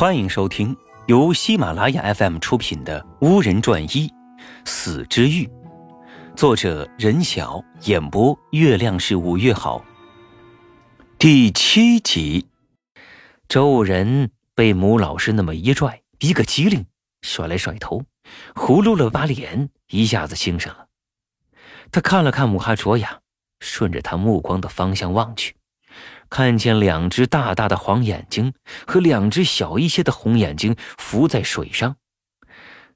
欢迎收听由喜马拉雅 FM 出品的《巫人传一死之欲》，作者任晓，演播月亮是五月好。第七集，周人被母老师那么一拽，一个机灵，甩来甩头，葫芦了把脸，一下子精神了。他看了看母哈卓雅，顺着他目光的方向望去。看见两只大大的黄眼睛和两只小一些的红眼睛浮在水上，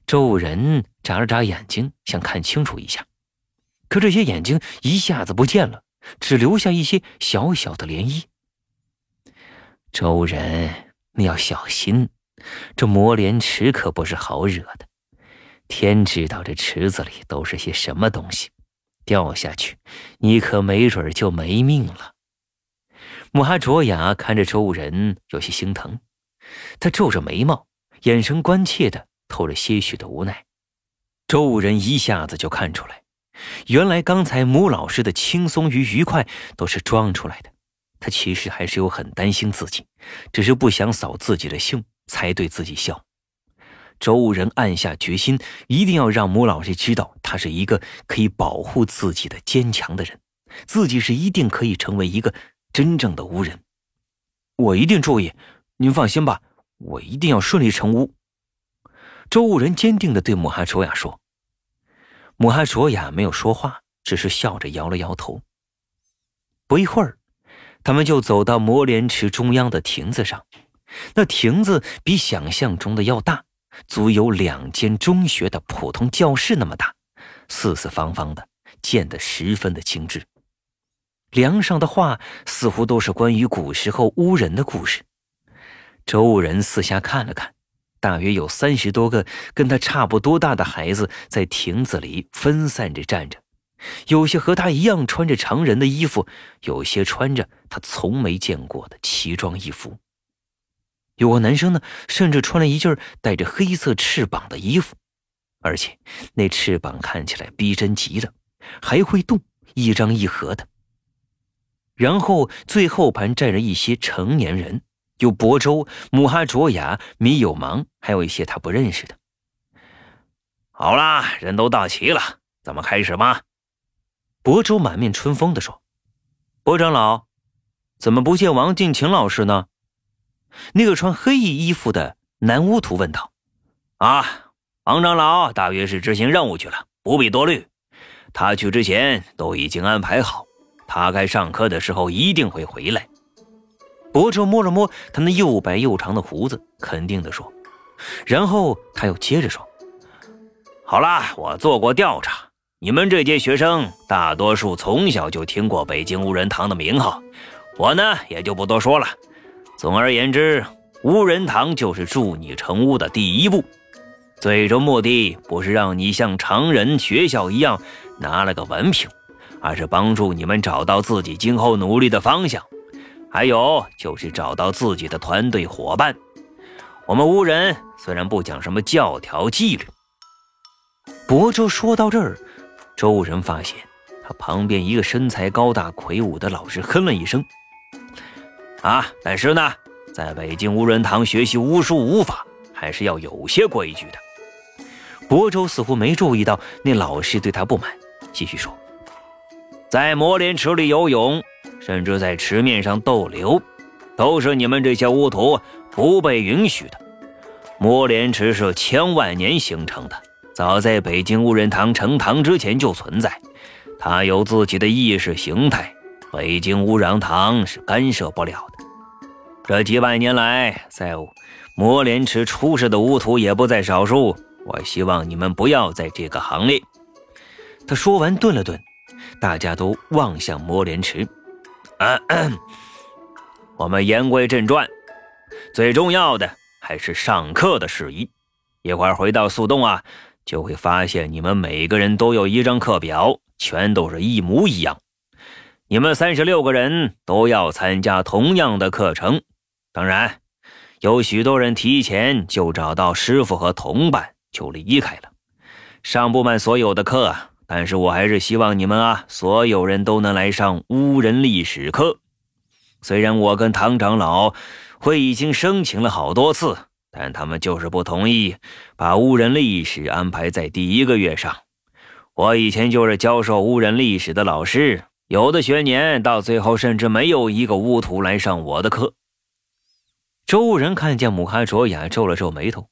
周人眨了眨眼睛，想看清楚一下，可这些眼睛一下子不见了，只留下一些小小的涟漪。周人，你要小心，这魔莲池可不是好惹的，天知道这池子里都是些什么东西，掉下去，你可没准就没命了。母哈卓雅看着周人，有些心疼。他皱着眉毛，眼神关切的透着些许的无奈。周人一下子就看出来，原来刚才母老师的轻松与愉快都是装出来的。他其实还是有很担心自己，只是不想扫自己的兴，才对自己笑。周人暗下决心，一定要让母老师知道，他是一个可以保护自己的坚强的人，自己是一定可以成为一个。真正的巫人，我一定注意。您放心吧，我一定要顺利成巫。周武人坚定的对母哈卓雅说。母哈卓雅没有说话，只是笑着摇了摇头。不一会儿，他们就走到魔莲池中央的亭子上。那亭子比想象中的要大，足有两间中学的普通教室那么大，四四方方的，建得十分的精致。梁上的画似乎都是关于古时候巫人的故事。周武人四下看了看，大约有三十多个跟他差不多大的孩子在亭子里分散着站着，有些和他一样穿着常人的衣服，有些穿着他从没见过的奇装异服。有个男生呢，甚至穿了一件带着黑色翅膀的衣服，而且那翅膀看起来逼真极了，还会动，一张一合的。然后最后排站着一些成年人，有亳州、母哈卓雅、米有芒，还有一些他不认识的。好啦，人都到齐了，咱们开始吧。亳州满面春风地说：“亳长老，怎么不见王敬勤老师呢？”那个穿黑衣衣服的男巫徒问道。“啊，王长老大约是执行任务去了，不必多虑。他去之前都已经安排好。”他该上课的时候一定会回来。博州摸了摸他那又白又长的胡子，肯定地说。然后他又接着说：“好啦，我做过调查，你们这届学生大多数从小就听过北京无人堂的名号，我呢也就不多说了。总而言之，无人堂就是助你成屋的第一步，最终目的不是让你像常人学校一样拿了个文凭。”而是帮助你们找到自己今后努力的方向，还有就是找到自己的团队伙伴。我们巫人虽然不讲什么教条纪律，博州说到这儿，周人发现他旁边一个身材高大魁梧的老师哼了一声：“啊，但是呢，在北京无人堂学习巫术巫法还是要有些规矩的。”博州似乎没注意到那老师对他不满，继续说。在魔莲池里游泳，甚至在池面上逗留，都是你们这些巫徒不被允许的。魔莲池是千万年形成的，早在北京无人堂成堂之前就存在，它有自己的意识形态，北京无人堂是干涉不了的。这几百年来，在魔莲池出世的巫徒也不在少数，我希望你们不要在这个行列。他说完，顿了顿。大家都望向魔莲池。我们言归正传，最重要的还是上课的事宜。一会儿回到速洞啊，就会发现你们每个人都有一张课表，全都是一模一样。你们三十六个人都要参加同样的课程。当然，有许多人提前就找到师傅和同伴就离开了，上不满所有的课。但是我还是希望你们啊，所有人都能来上巫人历史课。虽然我跟唐长老会已经申请了好多次，但他们就是不同意把巫人历史安排在第一个月上。我以前就是教授巫人历史的老师，有的学年到最后甚至没有一个巫徒来上我的课。周人看见母哈卓雅皱了皱眉头，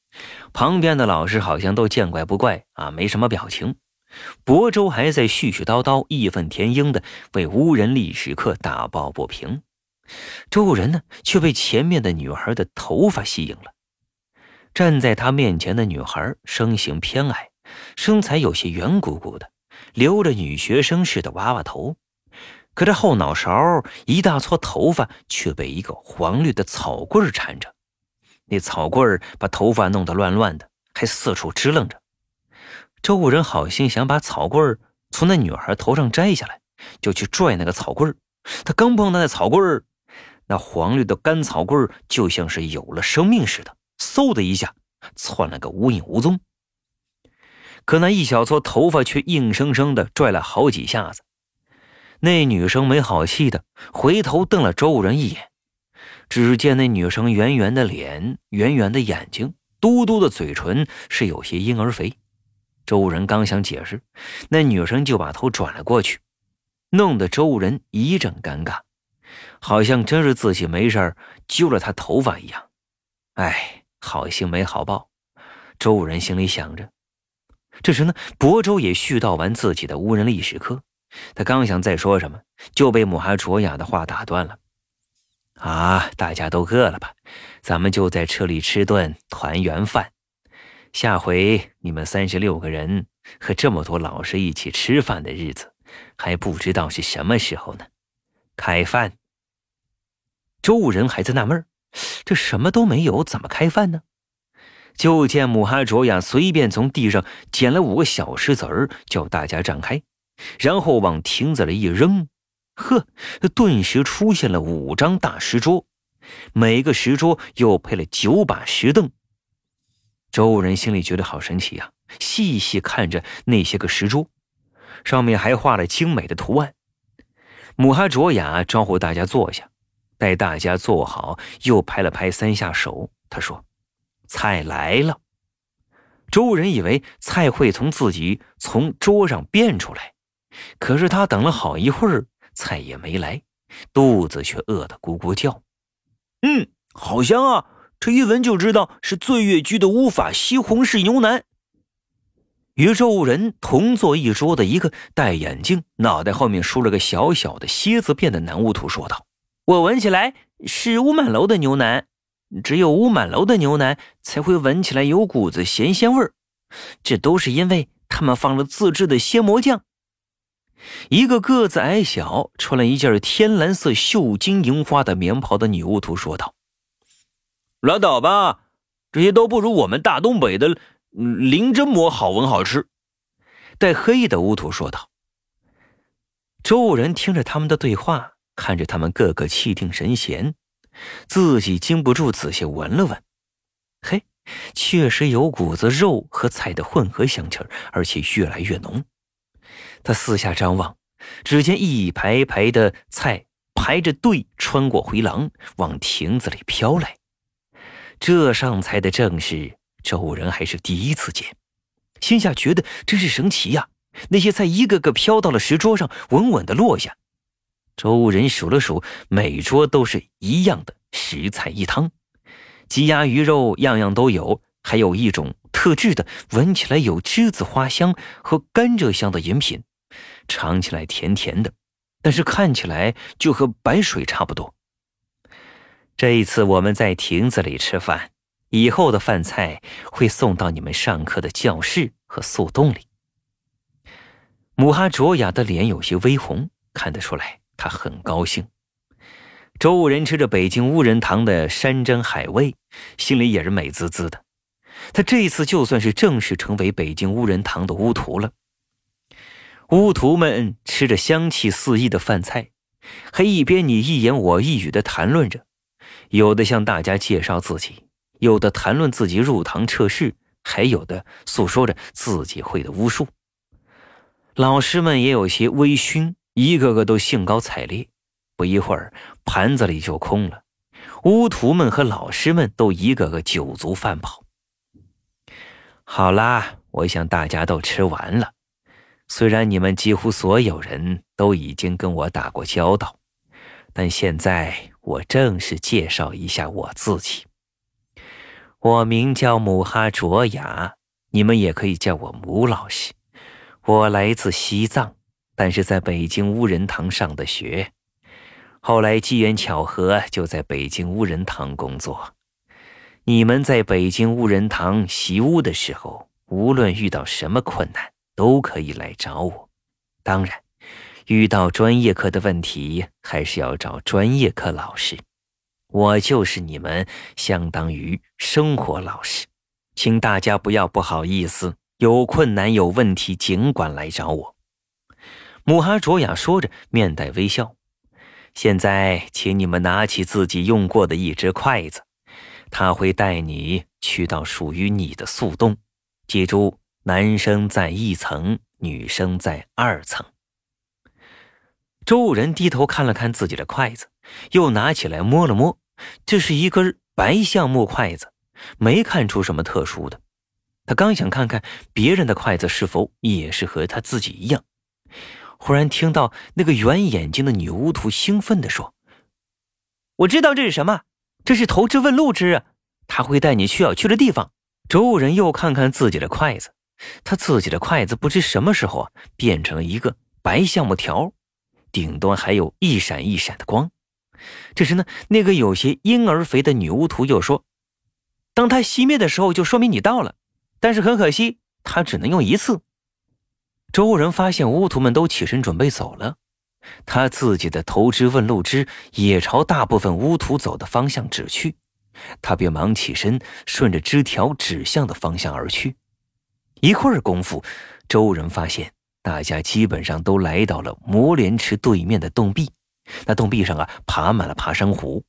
旁边的老师好像都见怪不怪啊，没什么表情。亳州还在絮絮叨叨、义愤填膺的为乌人历史课打抱不平，周人呢却被前面的女孩的头发吸引了。站在他面前的女孩身形偏矮，身材有些圆鼓鼓的，留着女学生似的娃娃头。可这后脑勺一大撮头发却被一个黄绿的草棍缠着，那草棍把头发弄得乱乱的，还四处支棱着。周武人好心想把草棍从那女孩头上摘下来，就去拽那个草棍他刚碰到那草棍那黄绿的干草棍就像是有了生命似的，嗖的一下窜了个无影无踪。可那一小撮头发却硬生生的拽了好几下子。那女生没好气的回头瞪了周武人一眼，只见那女生圆圆的脸、圆圆的眼睛、嘟嘟的嘴唇是有些婴儿肥。周武人刚想解释，那女生就把头转了过去，弄得周武人一阵尴尬，好像真是自己没事揪了她头发一样。哎，好心没好报，周武人心里想着。这时呢，亳州也絮叨完自己的无人历史课。他刚想再说什么，就被母哈卓雅的话打断了。啊，大家都饿了吧？咱们就在车里吃顿团圆饭。下回你们三十六个人和这么多老师一起吃饭的日子，还不知道是什么时候呢。开饭。周武人还在纳闷这什么都没有，怎么开饭呢？就见母哈卓雅随便从地上捡了五个小石子儿，叫大家站开。然后往亭子里一扔，呵，顿时出现了五张大石桌，每个石桌又配了九把石凳。周人心里觉得好神奇呀，细细看着那些个石桌，上面还画了精美的图案。母哈卓雅招呼大家坐下，待大家坐好，又拍了拍三下手，他说：“菜来了。”周人以为菜会从自己从桌上变出来。可是他等了好一会儿，菜也没来，肚子却饿得咕咕叫。嗯，好香啊！这一闻就知道是醉月居的乌法西红柿牛腩。与周人同坐一桌的一个戴眼镜、脑袋后面梳了个小小的蝎子辫的男巫徒说道：“我闻起来是乌满楼的牛腩，只有乌满楼的牛腩才会闻起来有股子咸鲜味儿，这都是因为他们放了自制的鲜蘑酱。”一个个子矮小、穿了一件天蓝色绣金银花的棉袍的女巫徒说道：“拉倒吧，这些都不如我们大东北的灵针馍好闻好吃。”戴黑的巫土说道。周人听着他们的对话，看着他们个个气定神闲，自己禁不住仔细闻了闻。嘿，确实有股子肉和菜的混合香气而且越来越浓。他四下张望，只见一排排的菜排着队穿过回廊，往亭子里飘来。这上菜的正是周人还是第一次见，心下觉得真是神奇呀！那些菜一个个飘到了石桌上，稳稳的落下。周人数了数，每桌都是一样的十菜一汤，鸡鸭鱼肉样样都有，还有一种特制的，闻起来有栀子花香和甘蔗香的饮品。尝起来甜甜的，但是看起来就和白水差不多。这一次我们在亭子里吃饭，以后的饭菜会送到你们上课的教室和速冻里。母哈卓雅的脸有些微红，看得出来她很高兴。周武人吃着北京乌人堂的山珍海味，心里也是美滋滋的。他这一次就算是正式成为北京乌人堂的巫徒了。巫徒们吃着香气四溢的饭菜，还一边你一言我一语的谈论着，有的向大家介绍自己，有的谈论自己入堂测试，还有的诉说着自己会的巫术。老师们也有些微醺，一个个都兴高采烈。不一会儿，盘子里就空了，巫徒们和老师们都一个个酒足饭饱。好啦，我想大家都吃完了。虽然你们几乎所有人都已经跟我打过交道，但现在我正式介绍一下我自己。我名叫姆哈卓雅，你们也可以叫我姆老师。我来自西藏，但是在北京乌人堂上的学。后来机缘巧合，就在北京乌人堂工作。你们在北京乌人堂习巫的时候，无论遇到什么困难，都可以来找我。当然，遇到专业课的问题，还是要找专业课老师。我就是你们相当于生活老师，请大家不要不好意思，有困难有问题尽管来找我。姆哈卓雅说着，面带微笑。现在，请你们拿起自己用过的一只筷子，他会带你去到属于你的速洞。记住，男生在一层，女生在二层。周武人低头看了看自己的筷子，又拿起来摸了摸，这是一根白橡木筷子，没看出什么特殊的。他刚想看看别人的筷子是否也是和他自己一样。忽然听到那个圆眼睛的女巫徒兴奋地说：“我知道这是什么，这是投掷问路之，他会带你去要去的地方。”周人又看看自己的筷子，他自己的筷子不知什么时候啊变成了一个白橡木条，顶端还有一闪一闪的光。这时呢，那个有些婴儿肥的女巫徒又说：“当它熄灭的时候，就说明你到了，但是很可惜，它只能用一次。”周人发现巫徒们都起身准备走了，他自己的投掷问路之也朝大部分巫徒走的方向指去，他便忙起身，顺着枝条指向的方向而去。一会儿功夫，周人发现大家基本上都来到了魔莲池对面的洞壁，那洞壁上啊爬满了爬山虎，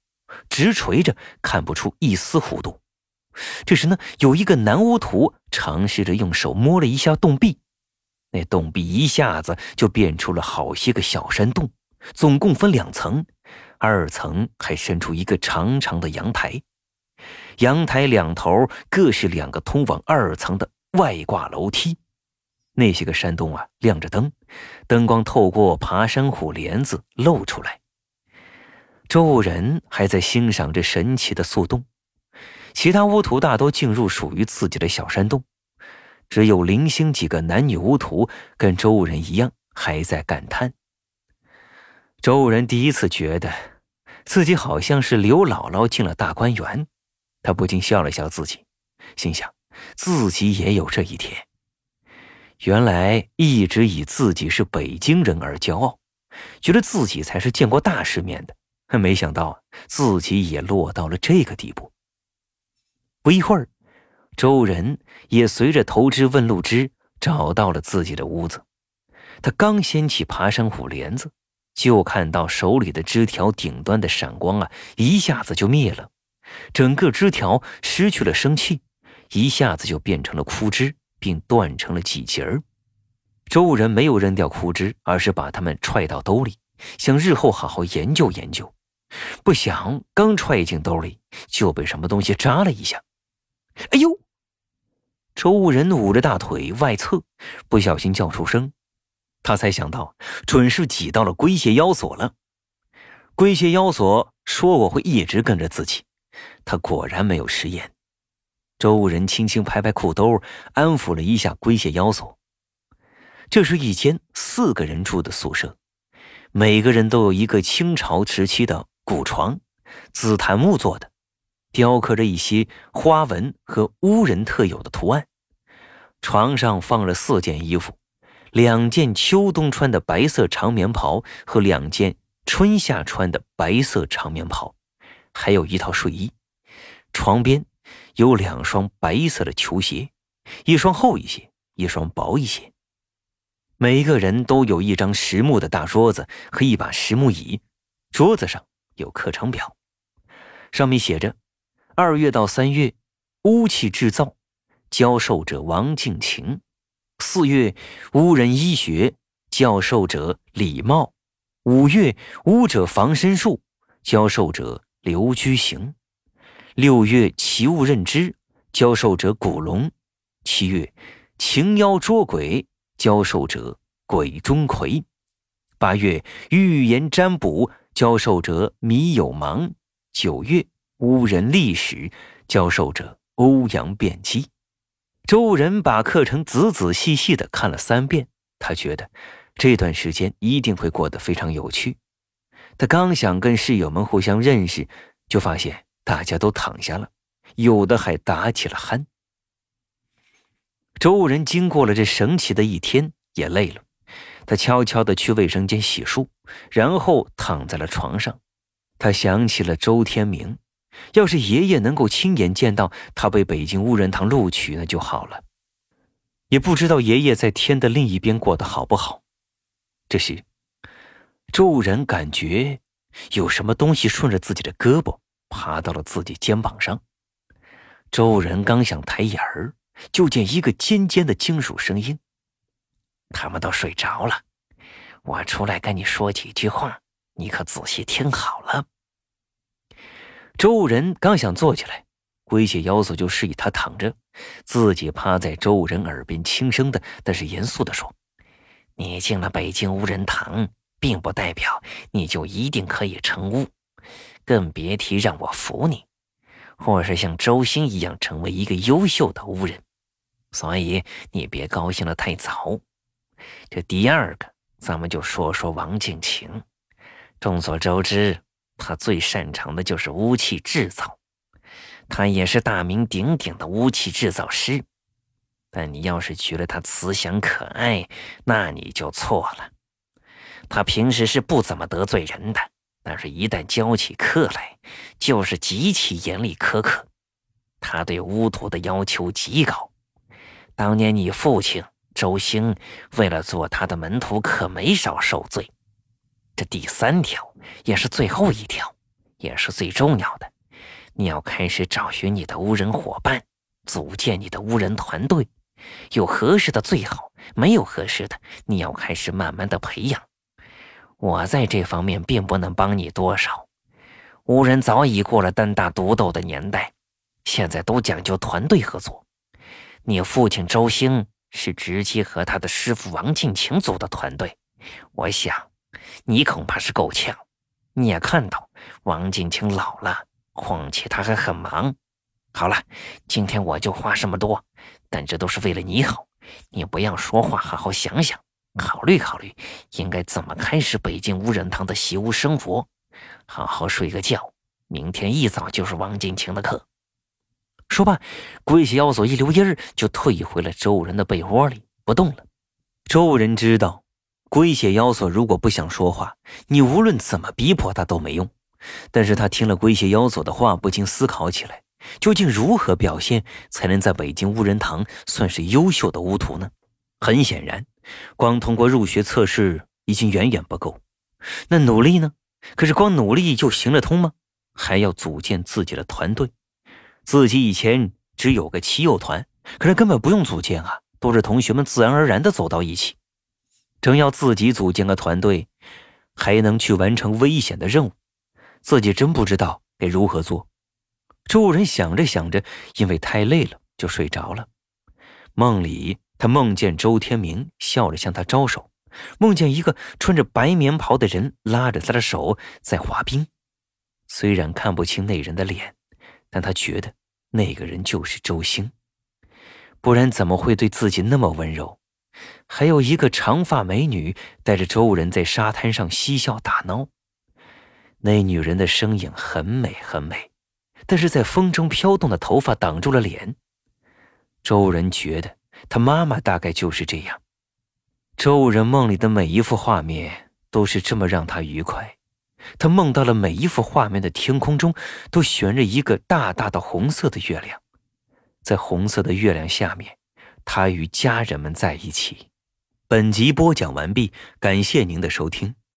直垂着，看不出一丝弧度。这时呢，有一个男巫徒尝试着用手摸了一下洞壁。那洞壁一下子就变出了好些个小山洞，总共分两层，二层还伸出一个长长的阳台，阳台两头各是两个通往二层的外挂楼梯。那些个山洞啊，亮着灯，灯光透过爬山虎帘子露出来。周武人还在欣赏着神奇的速洞，其他巫徒大多进入属于自己的小山洞。只有零星几个男女巫徒跟周武人一样，还在感叹。周武人第一次觉得自己好像是刘姥姥进了大观园，他不禁笑了笑自己，心想自己也有这一天。原来一直以自己是北京人而骄傲，觉得自己才是见过大世面的，没想到自己也落到了这个地步。不一会儿。周仁也随着投枝问路之找到了自己的屋子，他刚掀起爬山虎帘子，就看到手里的枝条顶端的闪光啊，一下子就灭了，整个枝条失去了生气，一下子就变成了枯枝，并断成了几节儿。周人没有扔掉枯枝，而是把它们揣到兜里，想日后好好研究研究。不想刚揣进兜里，就被什么东西扎了一下，哎呦！周武人捂着大腿外侧，不小心叫出声，他才想到准是挤到了龟蟹妖索了。龟蟹妖索说我会一直跟着自己，他果然没有食言。周武人轻轻拍拍裤兜，安抚了一下龟蟹妖索。这是一间四个人住的宿舍，每个人都有一个清朝时期的古床，紫檀木做的。雕刻着一些花纹和巫人特有的图案，床上放了四件衣服，两件秋冬穿的白色长棉袍和两件春夏穿的白色长棉袍，还有一套睡衣。床边有两双白色的球鞋，一双厚一些，一双薄一些。每个人都有一张实木的大桌子和一把实木椅，桌子上有课程表，上面写着。二月到三月，巫器制造，教授者王敬晴；四月，巫人医学，教授者李茂；五月，巫者防身术，教授者刘居行；六月奇物认知，教授者古龙；七月情妖捉鬼，教授者鬼钟馗；八月预言占卜，教授者米有芒；九月巫人历史，教授者欧阳辩基。周人把课程仔仔细细的看了三遍，他觉得这段时间一定会过得非常有趣。他刚想跟室友们互相认识，就发现大家都躺下了，有的还打起了鼾。周人经过了这神奇的一天，也累了，他悄悄的去卫生间洗漱，然后躺在了床上。他想起了周天明。要是爷爷能够亲眼见到他被北京无人堂录取，那就好了。也不知道爷爷在天的另一边过得好不好。这时，周人感觉有什么东西顺着自己的胳膊爬到了自己肩膀上。周人刚想抬眼儿，就见一个尖尖的金属声音：“他们都睡着了，我出来跟你说几句话，你可仔细听好了。”周人刚想坐起来，龟血妖索就示意他躺着，自己趴在周人耳边轻声的，但是严肃的说：“你进了北京无人堂，并不代表你就一定可以成巫，更别提让我服你，或是像周兴一样成为一个优秀的巫人。所以你别高兴的太早。这第二个，咱们就说说王敬晴。众所周知。”他最擅长的就是巫器制造，他也是大名鼎鼎的巫器制造师。但你要是觉得他慈祥可爱，那你就错了。他平时是不怎么得罪人的，但是一旦教起课来，就是极其严厉苛刻。他对巫徒的要求极高。当年你父亲周兴为了做他的门徒，可没少受罪。这第三条也是最后一条，也是最重要的。你要开始找寻你的无人伙伴，组建你的无人团队。有合适的最好，没有合适的，你要开始慢慢的培养。我在这方面并不能帮你多少。无人早已过了单打独斗的年代，现在都讲究团队合作。你父亲周兴是直接和他的师傅王敬晴组的团队，我想。你恐怕是够呛。你也看到王敬清老了，况且他还很忙。好了，今天我就话这么多，但这都是为了你好。你不要说话，好好想想，考虑考虑，应该怎么开始北京无人堂的习巫生活。好好睡个觉，明天一早就是王敬清的课。说罢，龟血妖索一溜烟儿就退回了周人的被窝里，不动了。周人知道。龟血妖索如果不想说话，你无论怎么逼迫他都没用。但是他听了龟血妖索的话，不禁思考起来：究竟如何表现才能在北京无人堂算是优秀的巫徒呢？很显然，光通过入学测试已经远远不够。那努力呢？可是光努力就行得通吗？还要组建自己的团队。自己以前只有个棋友团，可是根本不用组建啊，都是同学们自然而然的走到一起。正要自己组建个团队，还能去完成危险的任务，自己真不知道该如何做。周人想着想着，因为太累了，就睡着了。梦里，他梦见周天明笑着向他招手，梦见一个穿着白棉袍的人拉着他的手在滑冰。虽然看不清那人的脸，但他觉得那个人就是周兴，不然怎么会对自己那么温柔？还有一个长发美女带着周人在沙滩上嬉笑打闹，那女人的身影很美很美，但是在风中飘动的头发挡住了脸。周人觉得他妈妈大概就是这样。周人梦里的每一幅画面都是这么让他愉快，他梦到了每一幅画面的天空中都悬着一个大大的红色的月亮，在红色的月亮下面。他与家人们在一起。本集播讲完毕，感谢您的收听。